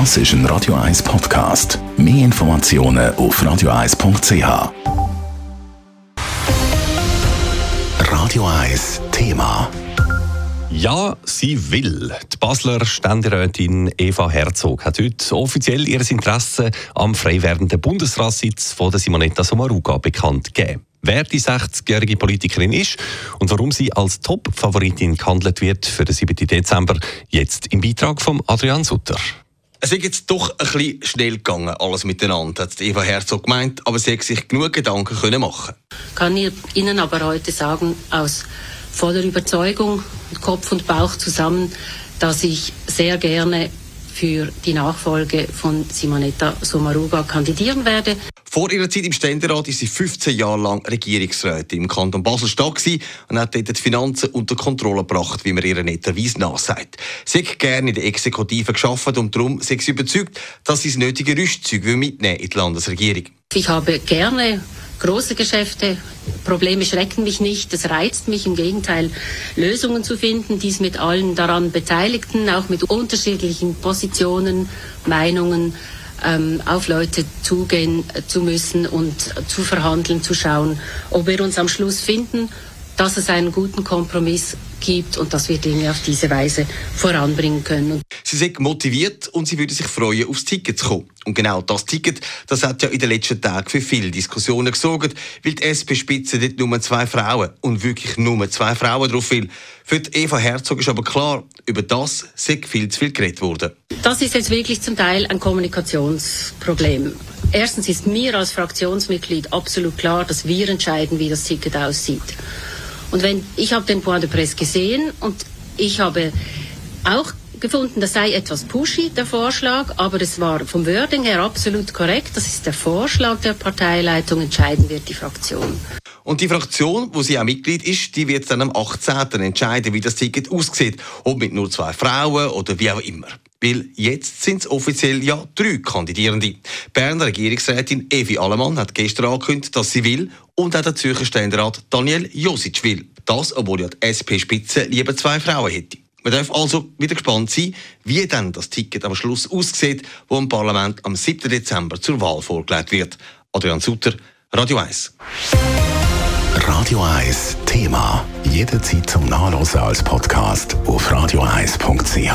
Das ist ein Radio 1 Podcast. Mehr Informationen auf radio1.ch. Radio 1 Thema. Ja, sie will. Die Basler Ständerätin Eva Herzog hat heute offiziell ihr Interesse am frei werdenden Bundesratssitz von der Simonetta Sommaruga bekannt gegeben. Wer die 60-jährige Politikerin ist und warum sie als Top-Favoritin gehandelt wird für den 7. Dezember, jetzt im Beitrag von Adrian Sutter. Es ist jetzt doch ein bisschen schnell gegangen, alles miteinander, hat Eva Herzog gemeint, aber sie hat sich genug Gedanken können machen. Kann ich Ihnen aber heute sagen, aus voller Überzeugung, Kopf und Bauch zusammen, dass ich sehr gerne für die Nachfolge von Simonetta Sommaruga kandidieren werde. Vor ihrer Zeit im Ständerat ist sie 15 Jahre lang Regierungsrätin im Kanton Basel-Stadt und hat dort die Finanzen unter Kontrolle gebracht, wie man ihr netterweise nachsagt. Sie hat gerne in der Exekutive geschafft und darum ist sie überzeugt, dass sie das nötige Rüstzeug mitnehmen in die Landesregierung. Ich habe gerne große Geschäfte. Probleme schrecken mich nicht. Es reizt mich im Gegenteil, Lösungen zu finden, dies mit allen daran Beteiligten, auch mit unterschiedlichen Positionen, Meinungen, ähm, auf Leute zugehen zu müssen und zu verhandeln, zu schauen, ob wir uns am Schluss finden, dass es einen guten Kompromiss gibt und dass wir Dinge auf diese Weise voranbringen können. Sie sind motiviert und sie würde sich freuen, aufs Ticket zu kommen. Und genau das Ticket, das hat ja in den letzten Tagen für viele Diskussionen gesorgt, weil die SP-Spitze dort nur zwei Frauen und wirklich nur zwei Frauen drauf will. Für die Eva Herzog ist aber klar, über das sei viel zu viel geredet worden. Das ist jetzt wirklich zum Teil ein Kommunikationsproblem. Erstens ist mir als Fraktionsmitglied absolut klar, dass wir entscheiden, wie das Ticket aussieht. Und wenn ich habe den Point de Presse gesehen und ich habe auch gefunden, das sei etwas pushy, der Vorschlag, aber es war vom Wording her absolut korrekt. Das ist der Vorschlag der Parteileitung, entscheiden wird die Fraktion. Und die Fraktion, wo sie auch Mitglied ist, die wird dann am 18. entscheiden, wie das Ticket aussieht. Ob mit nur zwei Frauen oder wie auch immer. Weil jetzt sind es offiziell ja drei Kandidierende. Berner Regierungsrätin Evi Allemann hat gestern angekündigt, dass sie will und auch der Zürcher Ständerat Daniel Josic will. Das, obwohl ja die SP-Spitze lieber zwei Frauen hätte. Man darf also wieder gespannt sein, wie dann das Ticket am Schluss aussieht, wo im Parlament am 7. Dezember zur Wahl vorgelegt wird. Adrian Sutter, Radio 1. Radio 1 Thema. Jederzeit zum Nachlesen als Podcast auf radio1.ch.